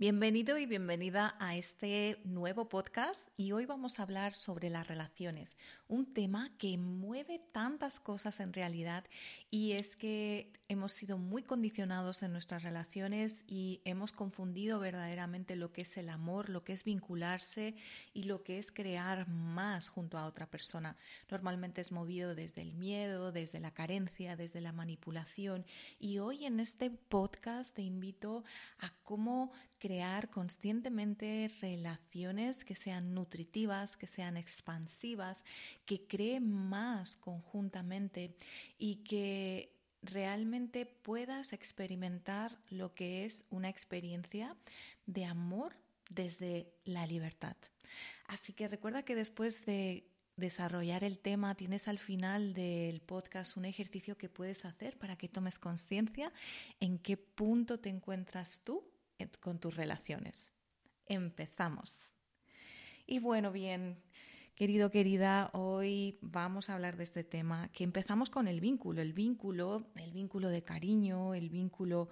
Bienvenido y bienvenida a este nuevo podcast y hoy vamos a hablar sobre las relaciones, un tema que mueve tantas cosas en realidad y es que hemos sido muy condicionados en nuestras relaciones y hemos confundido verdaderamente lo que es el amor, lo que es vincularse y lo que es crear más junto a otra persona. Normalmente es movido desde el miedo, desde la carencia, desde la manipulación y hoy en este podcast te invito a cómo crear conscientemente relaciones que sean nutritivas, que sean expansivas, que creen más conjuntamente y que realmente puedas experimentar lo que es una experiencia de amor desde la libertad. Así que recuerda que después de desarrollar el tema, tienes al final del podcast un ejercicio que puedes hacer para que tomes conciencia en qué punto te encuentras tú con tus relaciones. Empezamos. Y bueno, bien, querido, querida, hoy vamos a hablar de este tema, que empezamos con el vínculo, el vínculo, el vínculo de cariño, el vínculo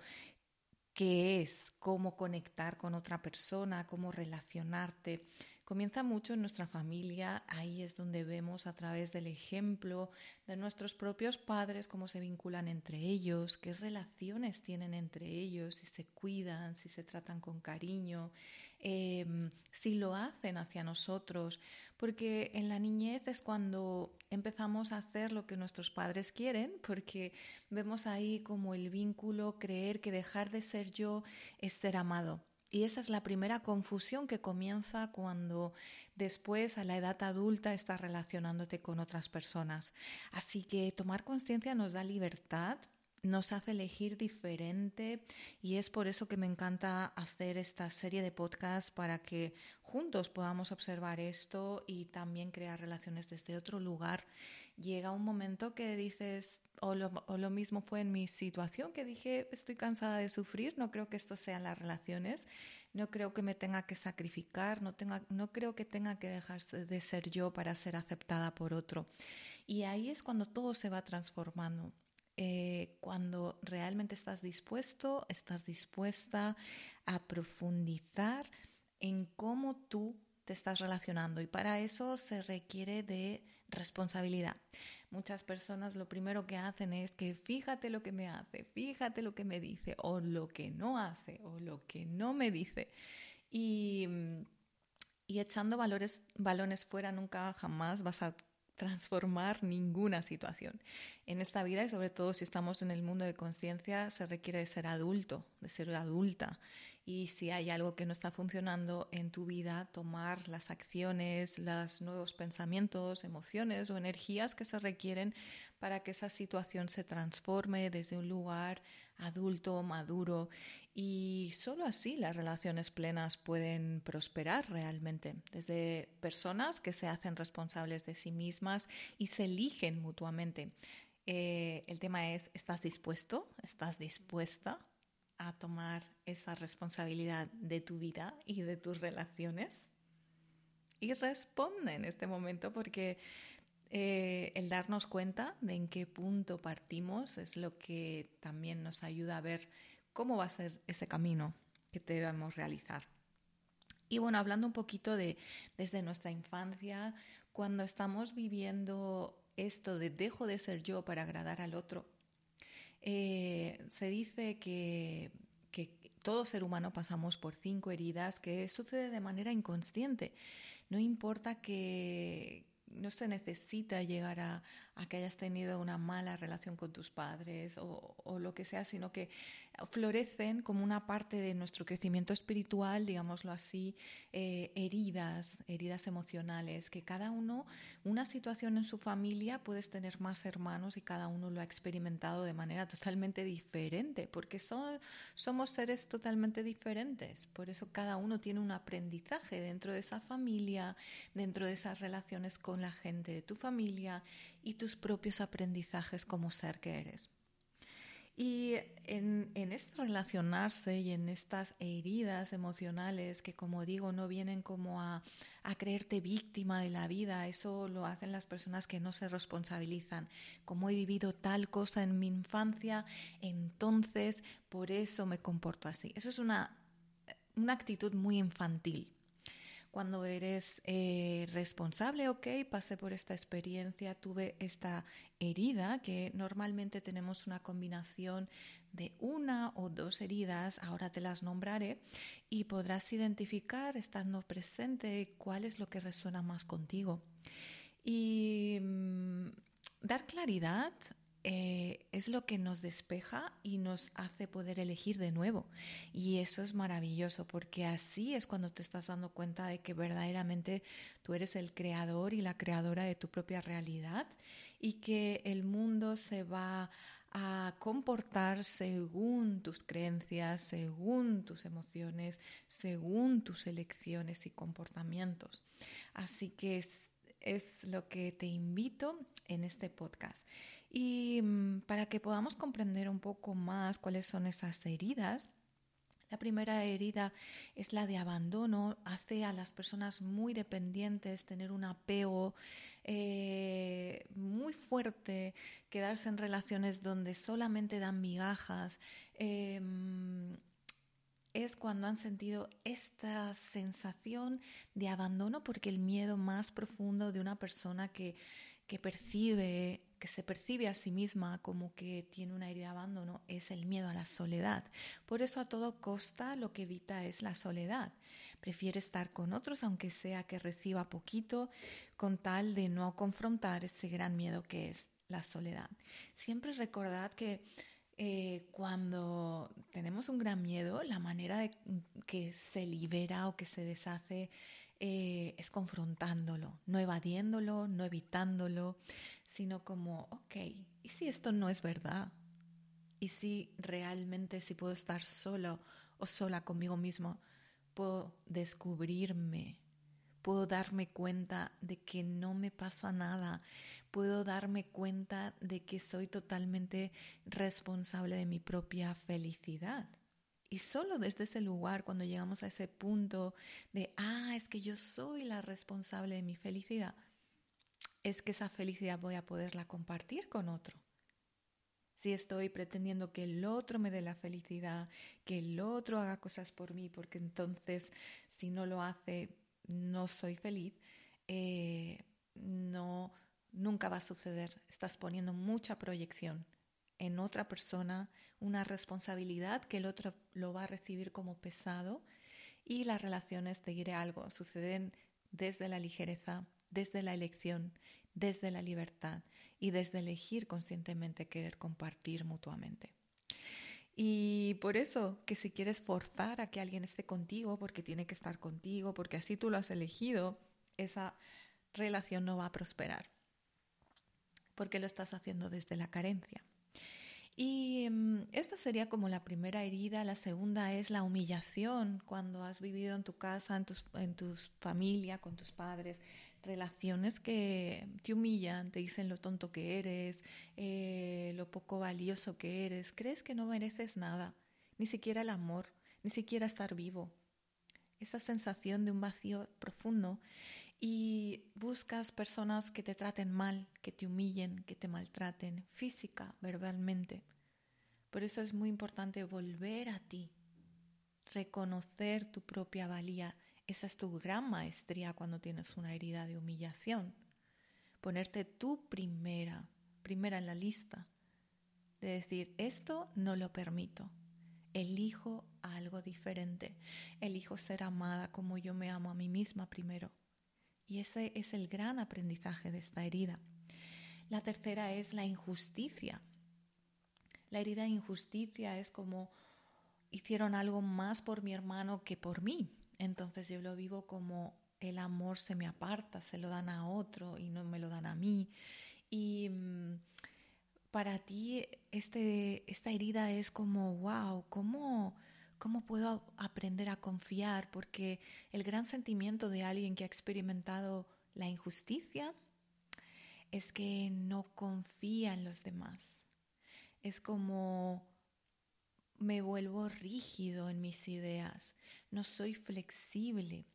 que es cómo conectar con otra persona, cómo relacionarte. Comienza mucho en nuestra familia, ahí es donde vemos a través del ejemplo de nuestros propios padres cómo se vinculan entre ellos, qué relaciones tienen entre ellos, si se cuidan, si se tratan con cariño, em, si lo hacen hacia nosotros, porque en la niñez es cuando empezamos a hacer lo que nuestros padres quieren, porque vemos ahí como el vínculo, creer que dejar de ser yo es ser amado. Y esa es la primera confusión que comienza cuando después a la edad adulta estás relacionándote con otras personas. Así que tomar conciencia nos da libertad, nos hace elegir diferente y es por eso que me encanta hacer esta serie de podcasts para que juntos podamos observar esto y también crear relaciones desde otro lugar. Llega un momento que dices, o lo, mismo fue en mi situación, que dije, estoy cansada de sufrir, no creo que esto sean las relaciones, no creo que me tenga que sacrificar, no, tenga, no creo que tenga que dejar de ser yo para ser aceptada por otro. Y ahí es cuando todo se va transformando. Eh, cuando realmente estás dispuesto, estás dispuesta a profundizar en cómo tú te estás relacionando y para eso se requiere de responsabilidad. Muchas personas lo primero que hacen es que fíjate lo que me hace, fíjate lo que me dice, o lo que no hace, o lo que no me dice. Y, y echando valores, balones fuera nunca jamás vas a transformar ninguna situación. En esta vida y sobre todo si estamos en el mundo de conciencia se requiere de ser adulto, de ser adulta y si hay algo que no está funcionando en tu vida, tomar las acciones, los nuevos pensamientos, emociones o energías que se requieren para que esa situación se transforme desde un lugar adulto, maduro y solo así las relaciones plenas pueden prosperar realmente, desde personas que se hacen responsables de sí mismas y se eligen mutuamente. Eh, el tema es, ¿estás dispuesto? ¿Estás dispuesta a tomar esa responsabilidad de tu vida y de tus relaciones? Y responde en este momento porque eh, el darnos cuenta de en qué punto partimos es lo que también nos ayuda a ver cómo va a ser ese camino que debemos realizar. Y bueno, hablando un poquito de desde nuestra infancia, cuando estamos viviendo esto de dejo de ser yo para agradar al otro, eh, se dice que, que todo ser humano pasamos por cinco heridas que sucede de manera inconsciente. No importa que, no se necesita llegar a, que hayas tenido una mala relación con tus padres o, o, lo que sea, sino que florecen como una parte de nuestro crecimiento espiritual, digámoslo así, eh, heridas, heridas emocionales, que cada uno, una situación en su familia, puedes tener más hermanos y cada uno lo ha experimentado de manera totalmente diferente, porque somos seres totalmente diferentes. Por eso cada uno tiene un aprendizaje dentro de esa familia, dentro de esas relaciones con la gente de tu familia y tus propios aprendizajes como ser que eres. Y en, este relacionarse y en estas heridas emocionales que, como digo, no vienen como a, a, creerte víctima de la vida, eso lo hacen las personas que no se responsabilizan. Como he vivido tal cosa en mi infancia, entonces por eso me comporto así. Eso es una una actitud muy infantil. Cuando eres eh, responsable, ok, pasé por esta experiencia, tuve esta herida, que normalmente tenemos una combinación de una o dos heridas, ahora te las nombraré, y podrás identificar, estando presente, cuál es lo que resuena más contigo. Y mm, dar claridad eh, es lo que nos despeja y nos hace poder elegir de nuevo. Y eso es maravilloso porque así es cuando te estás dando cuenta de que verdaderamente tú eres el creador y la creadora de tu propia realidad y que el mundo se va a comportar según tus creencias, según tus emociones, según tus elecciones y comportamientos. Así que es, es lo que te invito en este podcast. Y mm, para que podamos comprender un poco más cuáles son esas heridas, la primera herida es la de abandono, hace a las personas muy dependientes, tener un apego eh, muy fuerte, quedarse en relaciones donde solamente dan migajas. Em, es cuando han sentido esta sensación de abandono porque el miedo más profundo de una persona que, que percibe que se percibe a sí misma como que tiene una herida de abandono es el miedo a la soledad. Por eso a todo costa lo que evita es la soledad. Prefiere estar con otros aunque sea que reciba poquito con tal de no confrontar ese gran miedo que es la soledad. Siempre recordad que eh, cuando tenemos un gran miedo, la manera de que se libera o que se deshace eh, es confrontándolo, no evadiéndolo, no evitándolo, sino como, ok, ¿y si esto no es verdad? ¿Y si realmente si puedo estar solo o sola conmigo mismo, puedo descubrirme, puedo darme cuenta de que no me pasa nada, puedo darme cuenta de que soy totalmente responsable de mi propia felicidad? Y solo desde ese lugar, cuando llegamos a ese punto de, ah, es que yo soy la responsable de mi felicidad, es que esa felicidad voy a poderla compartir con otro. Si estoy pretendiendo que el otro me dé la felicidad, que el otro haga cosas por mí, porque entonces si no lo hace no soy feliz, eh, no, nunca va a suceder. Estás poniendo mucha proyección en otra persona, una responsabilidad que el otro lo va a recibir como pesado y las relaciones, te diré algo, suceden desde la ligereza, desde la elección, desde la libertad y desde elegir conscientemente querer compartir mutuamente. Y por eso que si quieres forzar a que alguien esté contigo, porque tiene que estar contigo, porque así tú lo has elegido, esa relación no va a prosperar, porque lo estás haciendo desde la carencia. Y mm, esta sería como la primera herida. La segunda es la humillación cuando has vivido en tu casa, en, tus, en tu familia, con tus padres, relaciones que te humillan, te dicen lo tonto que eres, eh, lo poco valioso que eres. Crees que no mereces nada, ni siquiera el amor, ni siquiera estar vivo. Esa sensación de un vacío profundo y buscas personas que te traten mal, que te humillen, que te maltraten, física, verbalmente. Por eso es muy importante volver a ti, reconocer tu propia valía. Esa es tu gran maestría cuando tienes una herida de humillación. Ponerte tú primera, primera en la lista, de decir, esto no lo permito. Elijo algo diferente. Elijo ser amada como yo me amo a mí misma primero. Y ese es el gran aprendizaje de esta herida. La tercera es la injusticia. La herida de injusticia es como hicieron algo más por mi hermano que por mí. Entonces yo lo vivo como el amor se me aparta, se lo dan a otro y no me lo dan a mí. Y mm, para ti este, esta herida es como, wow, ¿cómo, ¿Cómo puedo aprender a confiar? Porque el gran sentimiento de alguien que ha experimentado la injusticia es que no confía en los demás. Es como me vuelvo rígido en mis ideas, no soy flexible,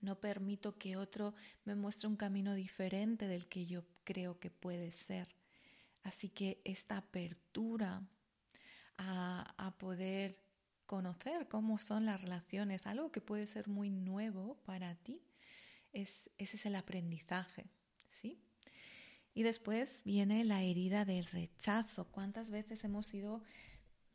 no permito que otro me muestre un camino diferente del que yo creo que puede ser. Así que esta apertura a, a poder conocer cómo son las relaciones, algo que puede ser muy nuevo para ti, es, ese es el aprendizaje, ¿sí? Y después viene la herida del rechazo. ¿Cuántas veces hemos sido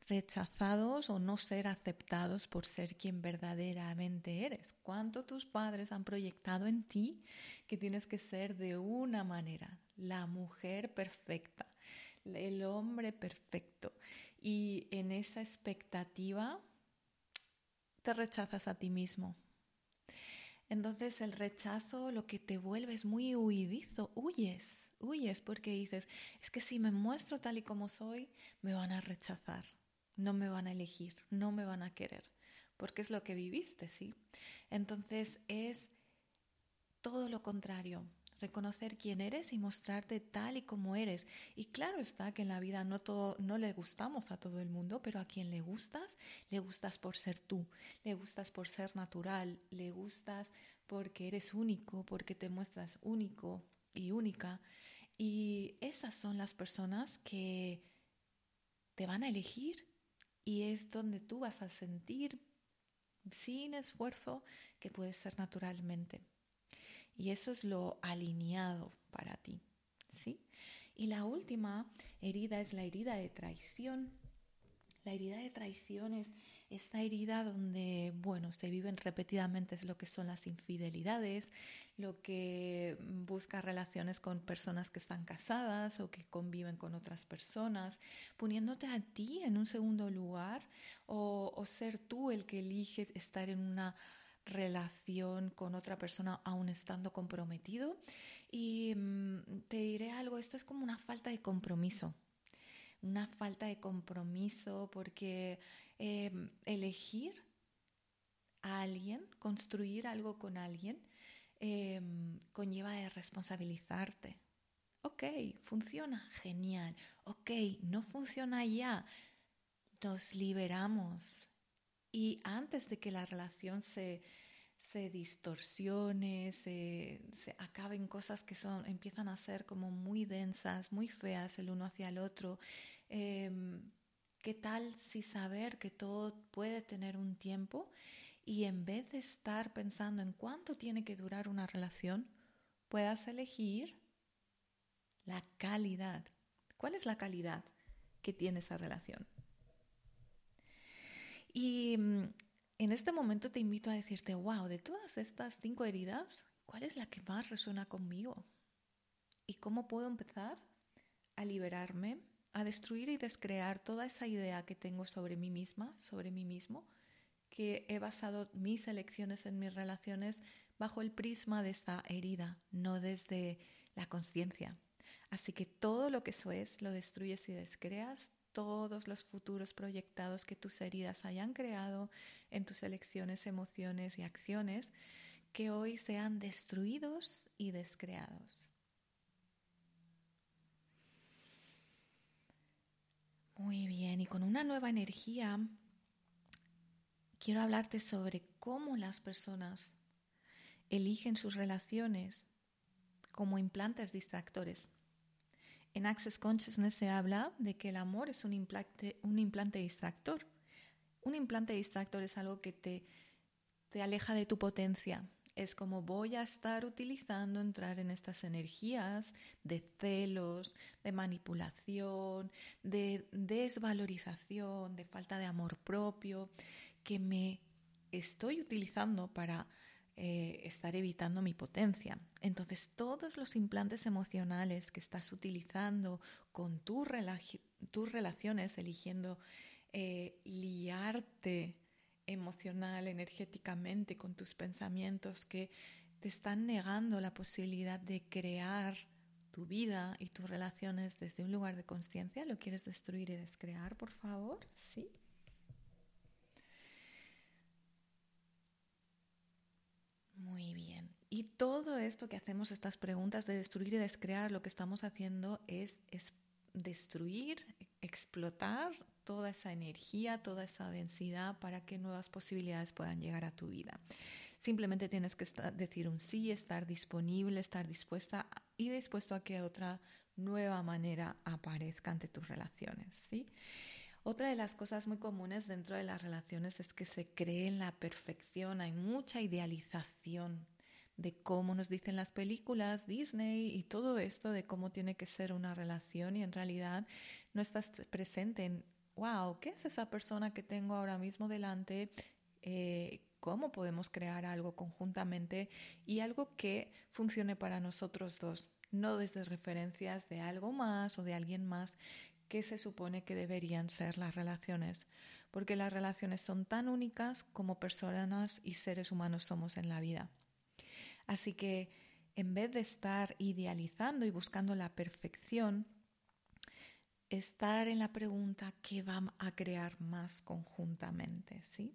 rechazados o no ser aceptados por ser quien verdaderamente eres? ¿Cuánto tus padres han proyectado en ti que tienes que ser de una manera, la mujer perfecta, el hombre perfecto? Y en esa expectativa te rechazas a ti mismo. Entonces el rechazo lo que te vuelve es muy huidizo, huyes huyes porque dices, es que si me muestro tal y como soy, me van a rechazar, no me van a elegir, no me van a querer, porque es lo que viviste, ¿sí? Entonces es todo lo contrario, reconocer quién eres y mostrarte tal y como eres. Y claro está que en la vida no, todo, no le gustamos a todo el mundo, pero a quien le gustas, le gustas por ser tú, le gustas por ser natural, le gustas porque eres único, porque te muestras único y única. Y esas son las personas que te van a elegir y es donde tú vas a sentir sin esfuerzo que puedes ser naturalmente. Y eso es lo alineado para ti, ¿sí? Y la última herida es la herida de traición. La herida de traición es esta herida donde, bueno, se viven repetidamente es lo que son las infidelidades, lo que busca relaciones con personas que están casadas o que conviven con otras personas, poniéndote a ti en un segundo lugar o, o ser tú el que elige estar en una relación con otra persona aún estando comprometido. Y mm, te diré algo, esto es como una falta de compromiso una falta de compromiso, porque em, elegir a alguien, construir algo con alguien, em, conlleva responsabilizarte. Ok, funciona, genial. Ok, no funciona ya. Nos liberamos. Y antes de que la relación se, se distorsione, se, se, acaben cosas que son, empiezan a ser como muy densas, muy feas el uno hacia el otro. Em, ¿Qué tal si saber que todo puede tener un tiempo y en vez de estar pensando en cuánto tiene que durar una relación, puedas elegir la calidad? ¿Cuál es la calidad que tiene esa relación? Y mm, en este momento te invito a decirte, wow, de todas estas cinco heridas, ¿cuál es la que más resuena conmigo? ¿Y cómo puedo empezar a liberarme, a destruir y descrear toda esa idea que tengo sobre mí misma, sobre mí mismo, que he basado mis elecciones en mis relaciones bajo el prisma de esta herida, no desde la conciencia. Así que todo lo que eso es lo destruyes y descreas, todos los futuros proyectados que tus heridas hayan creado en tus elecciones, emociones y acciones, que hoy sean destruidos y descreados. Muy bien, y con una nueva energía quiero hablarte sobre cómo las personas eligen sus relaciones como implantes distractores. En Access Consciousness se habla de que el amor es un implante, un implante distractor. Un implante distractor es algo que te, te aleja de tu potencia. Es como voy a estar utilizando entrar en estas energías de celos, de manipulación, de desvalorización, de falta de amor propio, que me estoy utilizando para eh, estar evitando mi potencia. Entonces, todos los implantes emocionales que estás utilizando con tus relaciones, eligiendo eh, liarte emocional, energéticamente con tus pensamientos que te están negando la posibilidad de crear tu vida y tus relaciones desde un lugar de conciencia, ¿lo quieres destruir y descrear, por favor? Sí. Muy bien. Y todo esto que hacemos, estas preguntas de destruir y descrear, lo que estamos haciendo es, destruir, explotar toda esa energía, toda esa densidad para que nuevas posibilidades puedan llegar a tu vida. Simplemente tienes que decir un sí, estar disponible, estar dispuesta y dispuesto a que otra nueva manera aparezca ante tus relaciones. ¿sí? Otra de las cosas muy comunes dentro de las relaciones es que se cree en la perfección, hay mucha idealización de cómo nos dicen las películas, Disney y todo esto de cómo tiene que ser una relación y en realidad no estás presente en, wow, ¿qué es esa persona que tengo ahora mismo delante? Eh, ¿Cómo podemos crear algo conjuntamente y algo que funcione para nosotros dos? No desde referencias de algo más o de alguien más que se supone que deberían ser las relaciones, porque las relaciones son tan únicas como personas y seres humanos somos en la vida. Así que en vez de estar idealizando y buscando la perfección, estar en la pregunta qué va a crear más conjuntamente, ¿sí?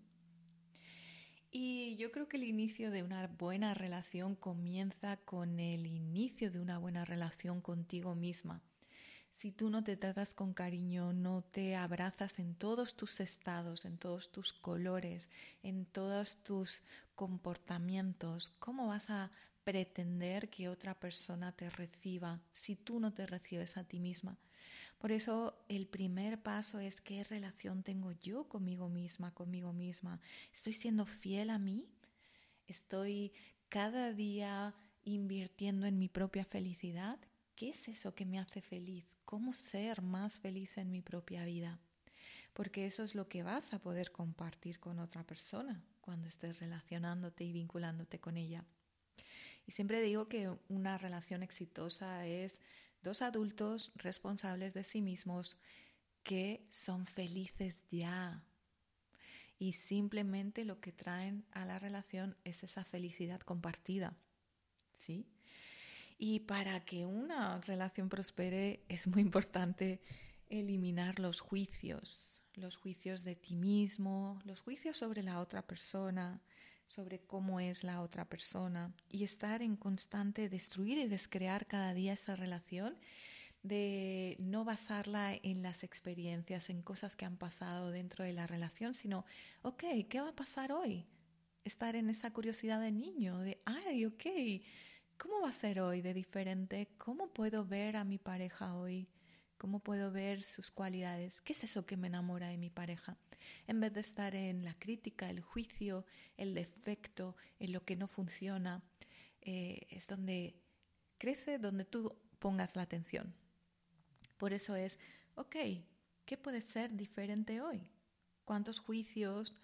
Y yo creo que el inicio de una buena relación comienza con el inicio de una buena relación contigo misma. Si tú no te tratas con cariño, no te abrazas en todos tus estados, en todos tus colores, en todos tus comportamientos, ¿cómo vas a pretender que otra persona te reciba si tú no te recibes a ti misma? Por eso el primer paso es qué relación tengo yo conmigo misma, conmigo misma. ¿Estoy siendo fiel a mí? ¿Estoy cada día invirtiendo en mi propia felicidad? ¿Qué es eso que me hace feliz? ¿Cómo ser más feliz en mi propia vida? Porque eso es lo que vas a poder compartir con otra persona cuando estés relacionándote y vinculándote con ella. Y siempre digo que una relación exitosa es dos adultos responsables de sí mismos que son felices ya. Y simplemente lo que traen a la relación es esa felicidad compartida. ¿Sí? Y para que una relación prospere es muy importante eliminar los juicios, los juicios de ti mismo, los juicios sobre la otra persona, sobre cómo es la otra persona y estar en constante destruir y descrear cada día esa relación de no basarla en las experiencias, en cosas que han pasado dentro de la relación, sino, ok, ¿qué va a pasar hoy? Estar en esa curiosidad de niño, de, ay, ok, ¿cómo va a ser hoy de diferente? ¿Cómo puedo ver a mi pareja hoy? ¿Cómo puedo ver sus cualidades? ¿Qué es eso que me enamora de mi pareja? En vez de estar en la crítica, el juicio, el defecto, en lo que no funciona, eh, es donde crece, donde tú pongas la atención. Por eso es, ok, ¿qué puede ser diferente hoy? ¿Cuántos juicios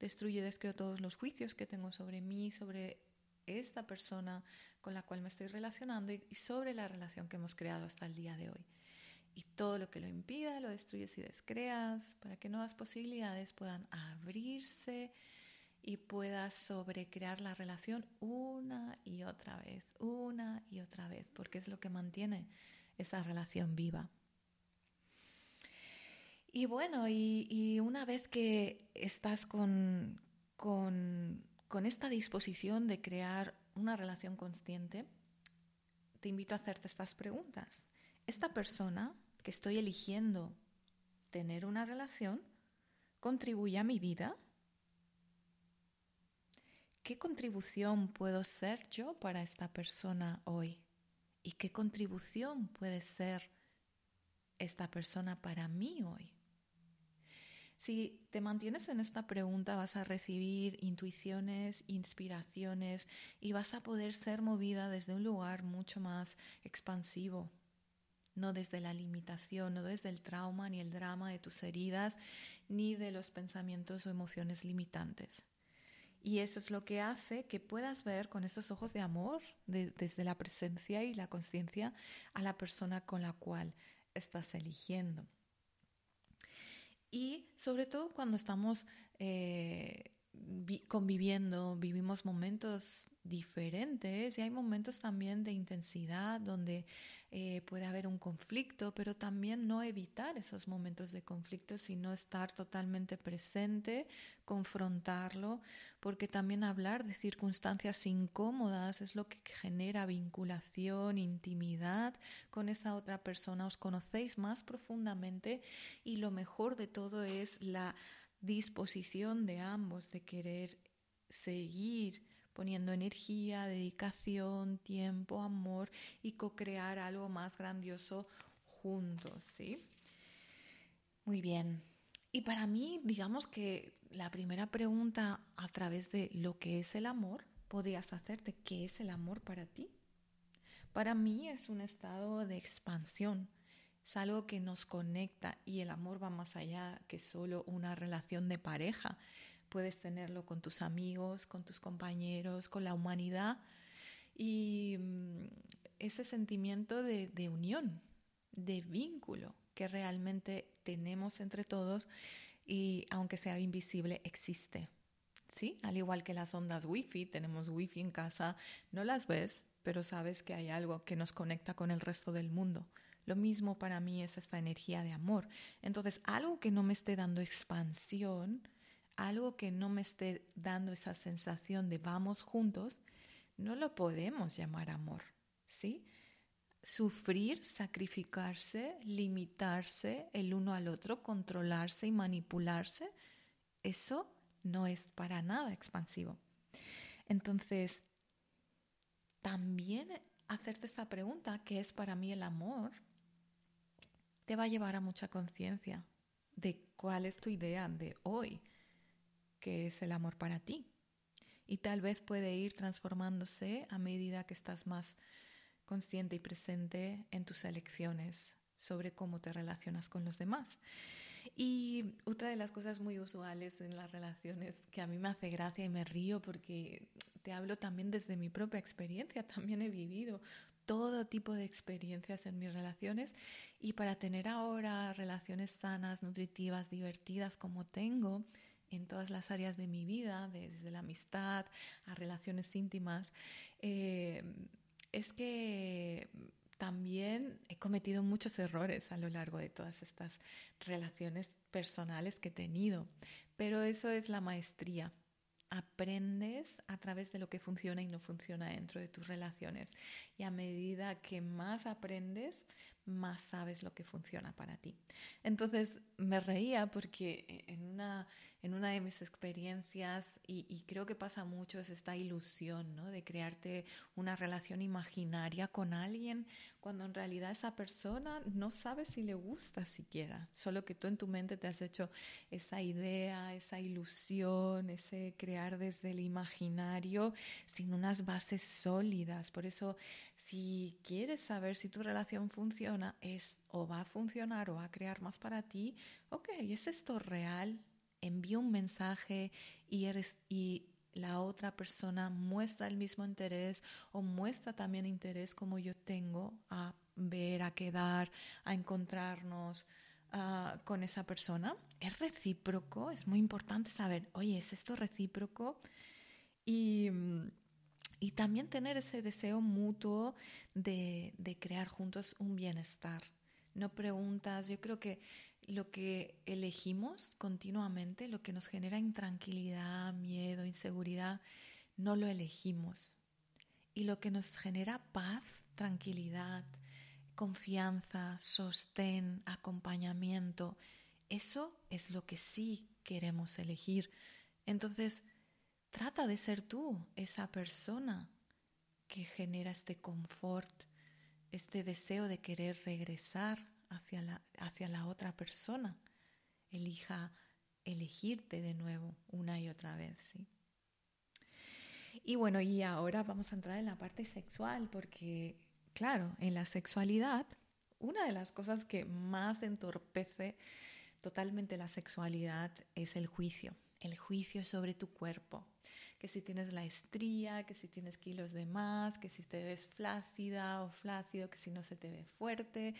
destruye, descreo todos los juicios que tengo sobre mí, sobre esta persona con la cual me estoy relacionando y sobre la relación que hemos creado hasta el día de hoy? Y todo lo que lo impida lo destruyes y descreas para que nuevas posibilidades puedan abrirse y puedas sobrecrear la relación una y otra vez, una y otra vez, porque es lo que mantiene esa relación viva. Y bueno, y, una vez que estás con, con, con esta disposición de crear una relación consciente, te invito a hacerte estas preguntas. ¿Esta persona que estoy eligiendo tener una relación contribuye a mi vida? ¿Qué contribución puedo ser yo para esta persona hoy? ¿Y qué contribución puede ser esta persona para mí hoy? Si te mantienes en esta pregunta vas a recibir intuiciones, inspiraciones y vas a poder ser movida desde un lugar mucho más expansivo, no desde la limitación, no desde el trauma ni el drama de tus heridas, ni de los pensamientos o emociones limitantes. Y eso es lo que hace que puedas ver con esos ojos de amor, desde la presencia y la conciencia, a la persona con la cual estás eligiendo. Y sobre todo cuando estamos eh, conviviendo, vivimos momentos diferentes y hay momentos también de intensidad donde eh, puede haber un conflicto, pero también no evitar esos momentos de conflicto, sino estar totalmente presente, confrontarlo, porque también hablar de circunstancias incómodas es lo que genera vinculación, intimidad con esa otra persona, os conocéis más profundamente y lo mejor de todo es la disposición de ambos de querer seguir poniendo energía, dedicación, tiempo, amor y co-crear algo más grandioso juntos, ¿sí? Muy bien. y para mí, digamos que la primera pregunta a través de lo que es el amor, podrías hacerte, ¿qué es el amor para ti? Para mí es un estado de expansión, es algo que nos conecta y el amor va más allá que solo una relación de pareja. Puedes tenerlo con tus amigos, con tus compañeros, con la humanidad y mm, ese sentimiento de, de unión, de vínculo que realmente tenemos entre todos y aunque sea invisible, existe. ¿Sí? Al igual que las ondas wifi, tenemos wifi en casa, no las ves, pero sabes que hay algo que nos conecta con el resto del mundo. Lo mismo para mí es esta energía de amor. Entonces, algo que no me esté dando expansión, algo que no me esté dando esa sensación de vamos juntos, no lo podemos llamar amor, ¿sí? Sufrir, sacrificarse, limitarse el uno al otro, controlarse y manipularse, eso no es para nada expansivo. Entonces, también hacerte esta pregunta, ¿qué es para mí el amor? Te va a llevar a mucha conciencia de cuál es tu idea de hoy, qué es el amor para ti. Y tal vez puede ir transformándose a medida que estás más consciente y presente en tus elecciones sobre cómo te relacionas con los demás. Y otra de las cosas muy usuales en las relaciones que a mí me hace gracia y me río porque te hablo también desde mi propia experiencia, también he vivido todo tipo de experiencias en mis relaciones y para tener ahora relaciones sanas, nutritivas, divertidas como tengo en todas las áreas de mi vida, desde la amistad a relaciones íntimas, eh, es que también he cometido muchos errores a lo largo de todas estas relaciones personales que he tenido, pero eso es la maestría. Aprendes a través de lo que funciona y no funciona dentro de tus relaciones. Y a medida que más aprendes, más sabes lo que funciona para ti. Entonces me reía porque en una, en una de mis experiencias, y, creo que pasa mucho, es esta ilusión ¿no? de crearte una relación imaginaria con alguien cuando en realidad esa persona no sabe si le gusta siquiera, solo que tú en tu mente te has hecho esa idea, esa ilusión, ese crear desde el imaginario sin unas bases sólidas. Por eso si quieres saber si tu relación funciona, es o va a funcionar o va a crear más para ti, ok, ¿es esto real? Envío un mensaje y, eres, y la otra persona muestra el mismo interés o muestra también interés como yo tengo a ver, a quedar, a encontrarnos ah, con esa persona. ¿Es recíproco? Es muy importante saber, oye, ¿es esto recíproco? Y y también tener ese deseo mutuo de, crear juntos un bienestar. No preguntas, yo creo que lo que elegimos continuamente, lo que nos genera intranquilidad, miedo, inseguridad, no lo elegimos. Y lo que nos genera paz, tranquilidad, confianza, sostén, acompañamiento, eso es lo que sí queremos elegir. Entonces, Trata de ser tú esa persona que genera este confort, este deseo de querer regresar hacia la, hacia la otra persona. Elija elegirte de nuevo una y otra vez, ¿sí? Y bueno, y ahora vamos a entrar en la parte sexual, porque, claro, en la sexualidad, una de las cosas que más entorpece totalmente la sexualidad es el juicio, el juicio sobre tu cuerpo, que si tienes la estría, que si tienes kilos de más, que si te ves flácida o flácido, que si no se te ve fuerte.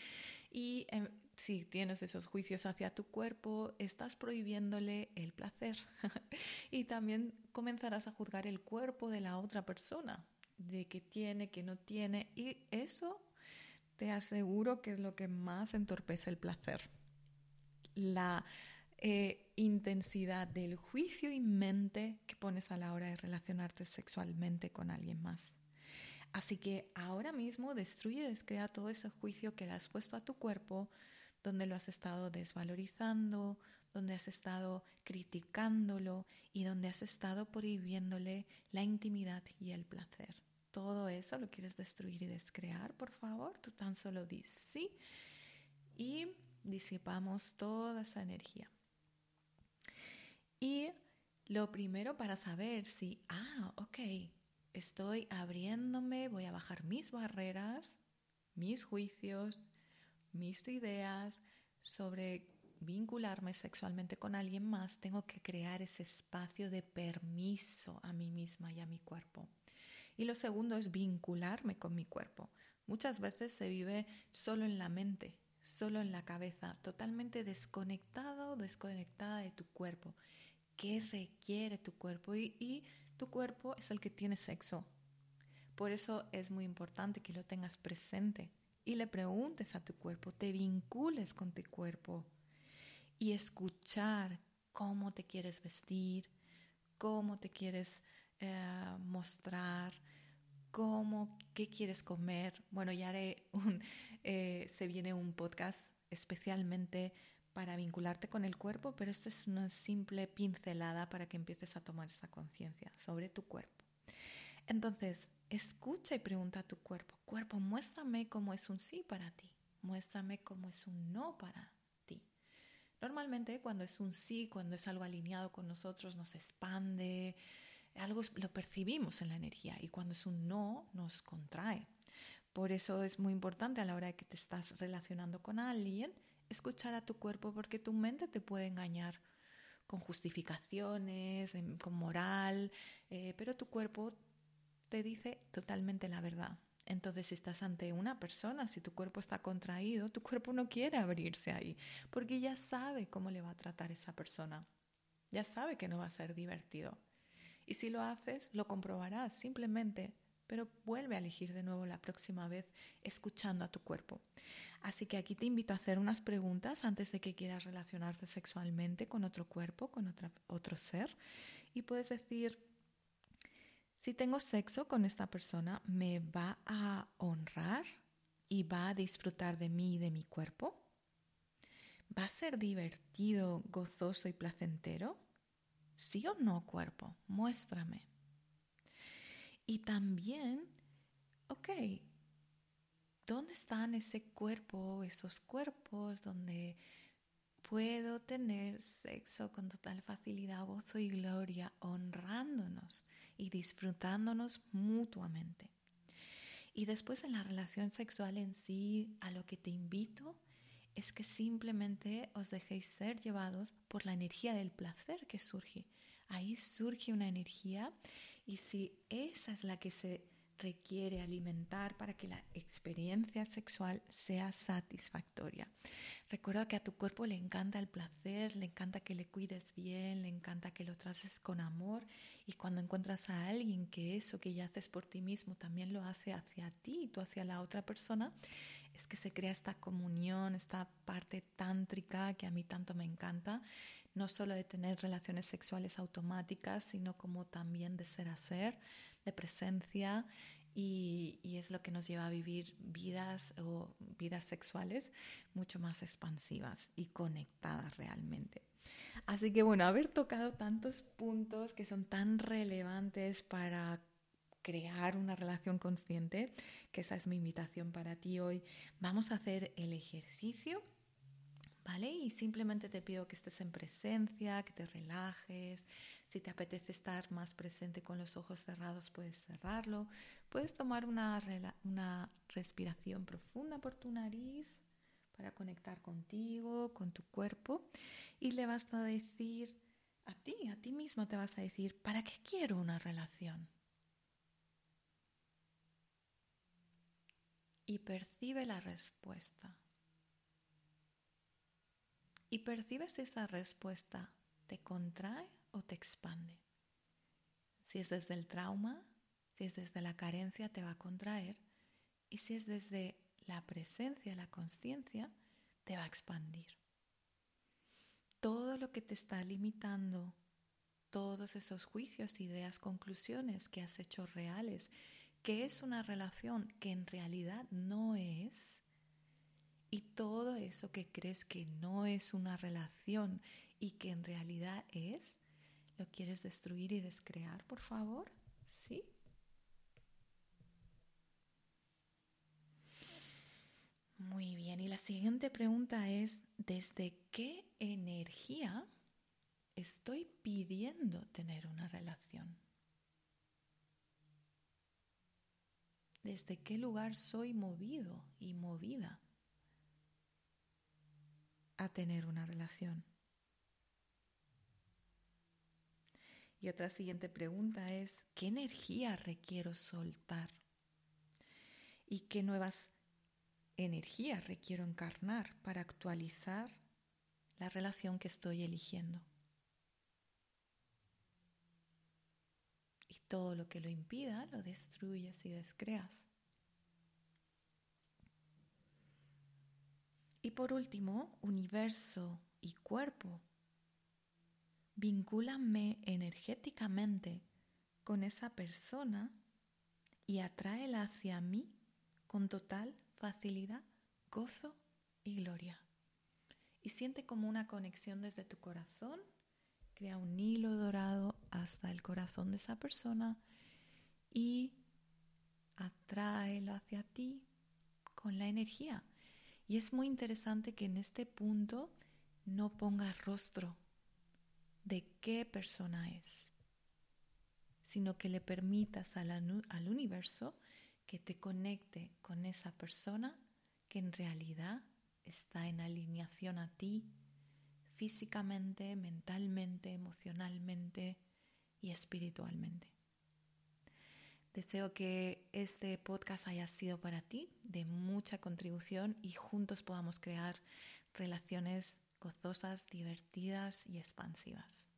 Y em, si tienes esos juicios hacia tu cuerpo, estás prohibiéndole el placer. y también comenzarás a juzgar el cuerpo de la otra persona, de que tiene, que no tiene. Y eso te aseguro que es lo que más entorpece el placer. La eh, intensidad del juicio y mente que pones a la hora de relacionarte sexualmente con alguien más. Así que ahora mismo destruye y descrea todo ese juicio que le has puesto a tu cuerpo, donde lo has estado desvalorizando, donde has estado criticándolo y donde has estado prohibiéndole la intimidad y el placer. Todo eso lo quieres destruir y descrear, por favor. Tú tan solo dices sí y disipamos toda esa energía. Y lo primero para saber si, ah, ok, estoy abriéndome, voy a bajar mis barreras, mis juicios, mis ideas sobre vincularme sexualmente con alguien más, tengo que crear ese espacio de permiso a mí misma y a mi cuerpo. Y lo segundo es vincularme con mi cuerpo. Muchas veces se vive solo en la mente, solo en la cabeza, totalmente desconectado desconectada de tu cuerpo. ¿Qué requiere tu cuerpo? Y, tu cuerpo es el que tiene sexo. Por eso es muy importante que lo tengas presente y le preguntes a tu cuerpo, te vincules con tu cuerpo y escuchar cómo te quieres vestir, cómo te quieres eh, mostrar, cómo, qué quieres comer. Bueno, ya haré un, eh, se viene un podcast especialmente para vincularte con el cuerpo, pero esto es una simple pincelada para que empieces a tomar esa conciencia sobre tu cuerpo. Entonces, escucha y pregunta a tu cuerpo, cuerpo, muéstrame cómo es un sí para ti, muéstrame cómo es un no para ti. Normalmente cuando es un sí, cuando es algo alineado con nosotros, nos expande, algo lo percibimos en la energía y cuando es un no, nos contrae. Por eso es muy importante a la hora de que te estás relacionando con alguien, escuchar a tu cuerpo porque tu mente te puede engañar con justificaciones, con moral, eh, pero tu cuerpo te dice totalmente la verdad. Entonces, si estás ante una persona, si tu cuerpo está contraído, tu cuerpo no quiere abrirse ahí, porque ya sabe cómo le va a tratar esa persona. Ya sabe que no va a ser divertido. Y si lo haces, lo comprobarás simplemente, pero vuelve a elegir de nuevo la próxima vez escuchando a tu cuerpo. Así que aquí te invito a hacer unas preguntas antes de que quieras relacionarte sexualmente con otro cuerpo, con otro ser. Y puedes decir, si tengo sexo con esta persona, ¿me va a honrar y va a disfrutar de mí y de mi cuerpo? ¿Va a ser divertido, gozoso y placentero? ¿Sí o no, cuerpo? Muéstrame. Y también, ok, ¿dónde están ese cuerpo, esos cuerpos donde puedo tener sexo con total facilidad, gozo y gloria, honrándonos y disfrutándonos mutuamente. Y después en la relación sexual en sí, a lo que te invito es que simplemente os dejéis ser llevados por la energía del placer que surge. Ahí surge una energía y si esa es la que se requiere alimentar para que la experiencia sexual sea satisfactoria. Recuerda que a tu cuerpo le encanta el placer, le encanta que le cuides bien, le encanta que lo traces con amor y cuando encuentras a alguien que eso que ya haces por ti mismo también lo hace hacia ti y tú hacia la otra persona, es que se crea esta comunión, esta parte tántrica que a mí tanto me encanta, no solo de tener relaciones sexuales automáticas, sino como también de ser a ser, de presencia y, es lo que nos lleva a vivir vidas o vidas sexuales mucho más expansivas y conectadas realmente. Así que bueno, haber tocado tantos puntos que son tan relevantes para crear una relación consciente, que esa es mi invitación para ti hoy, vamos a hacer el ejercicio ¿vale? Y simplemente te pido que estés en presencia, que te relajes. Si te apetece estar más presente con los ojos cerrados, puedes cerrarlo. Puedes tomar una, una respiración profunda por tu nariz para conectar contigo, con tu cuerpo. Y le vas a decir a ti, a ti mismo te vas a decir, ¿para qué quiero una relación? Y percibe la respuesta y percibes esa respuesta, ¿te contrae o te expande? Si es desde el trauma, si es desde la carencia, te va a contraer. Y si es desde la presencia, la conciencia, te va a expandir. Todo lo que te está limitando, todos esos juicios, ideas, conclusiones que has hecho reales, que es una relación que en realidad no es, y todo eso que crees que no es una relación y que en realidad es, ¿lo quieres destruir y descrear, por favor? ¿Sí? Muy bien, y la siguiente pregunta es, ¿desde qué energía estoy pidiendo tener una relación? ¿Desde qué lugar soy movido y movida a tener una relación? Y otra siguiente pregunta es, ¿qué energía requiero soltar? ¿Y qué nuevas energías requiero encarnar para actualizar la relación que estoy eligiendo? Y todo lo que lo impida lo destruyes y descreas. Y por último, universo y cuerpo vincúlame energéticamente con esa persona y atráela hacia mí con total facilidad, gozo y gloria. Y siente como una conexión desde tu corazón, crea un hilo dorado hasta el corazón de esa persona y atráelo hacia ti con la energía. Y es muy interesante que en este punto no pongas rostro, de qué persona es, sino que le permitas al, al universo que te conecte con esa persona que en realidad está en alineación a ti físicamente, mentalmente, emocionalmente y espiritualmente. Deseo que este podcast haya sido para ti de mucha contribución y juntos podamos crear relaciones gozosas, divertidas y expansivas.